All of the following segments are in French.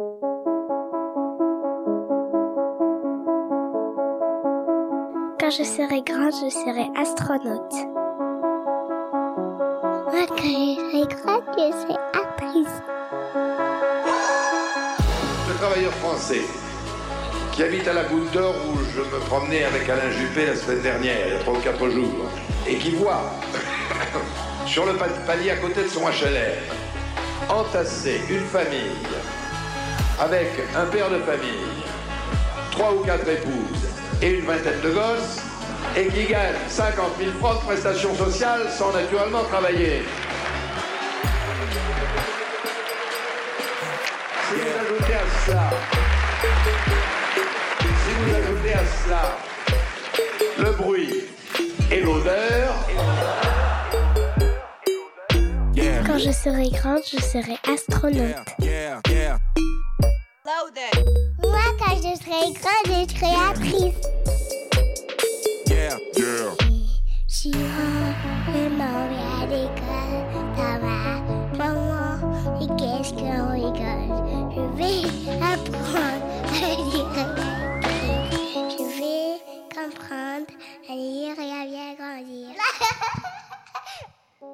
Quand je serai grande, je serai astronaute. Moi, quand je serai grande, je serai actrice. Le travailleur français qui habite à la Goutte d'Or où je me promenais avec Alain Juppé la semaine dernière, il y a 3 ou 4 jours, et qui voit sur le palier à côté de son HLR entasser une famille avec un père de famille, trois ou quatre épouses et une vingtaine de gosses, et qui gagne 50 000 francs de prestations sociales sans naturellement travailler. Si vous ajoutez à cela, si vous ajoutez à cela le bruit et l'odeur, Quand je serai grande, je serai astronaute. Moi, quand je serai grande, je serai actrice. Si on est mauvais à l'école, ça va. Maman, et qu'est-ce qu'on rigole? Je vais apprendre à lire. Je vais comprendre à lire et à bien grandir.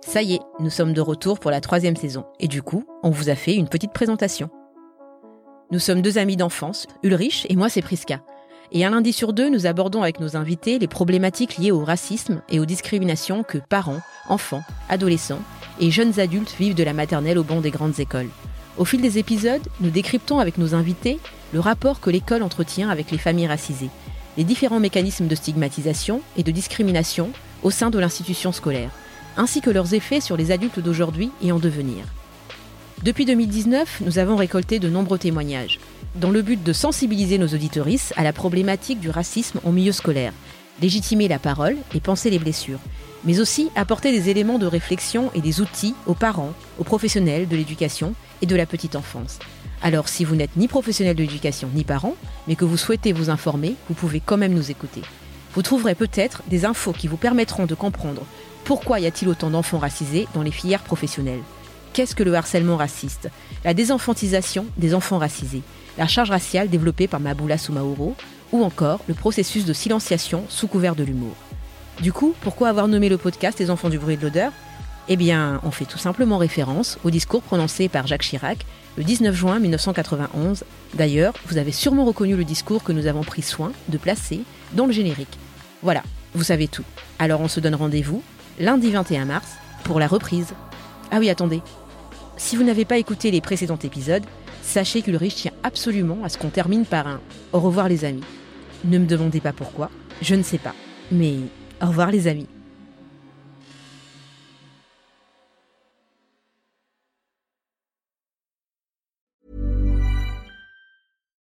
Ça y est, nous sommes de retour pour la troisième saison. Et du coup, on vous a fait une petite présentation. Nous sommes deux amis d'enfance, Ulrich et moi c'est Priska. Et un lundi sur deux, nous abordons avec nos invités les problématiques liées au racisme et aux discriminations que parents, enfants, adolescents et jeunes adultes vivent de la maternelle au banc des grandes écoles. Au fil des épisodes, nous décryptons avec nos invités le rapport que l'école entretient avec les familles racisées, les différents mécanismes de stigmatisation et de discrimination au sein de l'institution scolaire, ainsi que leurs effets sur les adultes d'aujourd'hui et en devenir. Depuis 2019, nous avons récolté de nombreux témoignages, dans le but de sensibiliser nos auditorices à la problématique du racisme en milieu scolaire, légitimer la parole et penser les blessures, mais aussi apporter des éléments de réflexion et des outils aux parents, aux professionnels de l'éducation et de la petite enfance. Alors si vous n'êtes ni professionnel de l'éducation ni parent, mais que vous souhaitez vous informer, vous pouvez quand même nous écouter. Vous trouverez peut-être des infos qui vous permettront de comprendre pourquoi y a-t-il autant d'enfants racisés dans les filières professionnelles Qu'est-ce que le harcèlement raciste? La désenfantisation des enfants racisés La charge raciale développée par Maboula Soumaoro Ou encore le processus de silenciation sous couvert de l'humour Du coup, pourquoi avoir nommé le podcast Les enfants du bruit de l'odeur? Eh bien, on fait tout simplement référence au discours prononcé par Jacques Chirac le 19 juin 1991. D'ailleurs, vous avez sûrement reconnu le discours que nous avons pris soin de placer dans le générique. Voilà, vous savez tout. Alors on se donne rendez-vous lundi 21 mars pour la reprise. Ah oui, attendez. Si vous n'avez pas écouté les précédents épisodes, sachez qu'Ulrich tient absolument à ce qu'on termine par un au revoir les amis. Ne me demandez pas pourquoi, je ne sais pas. Mais au revoir les amis.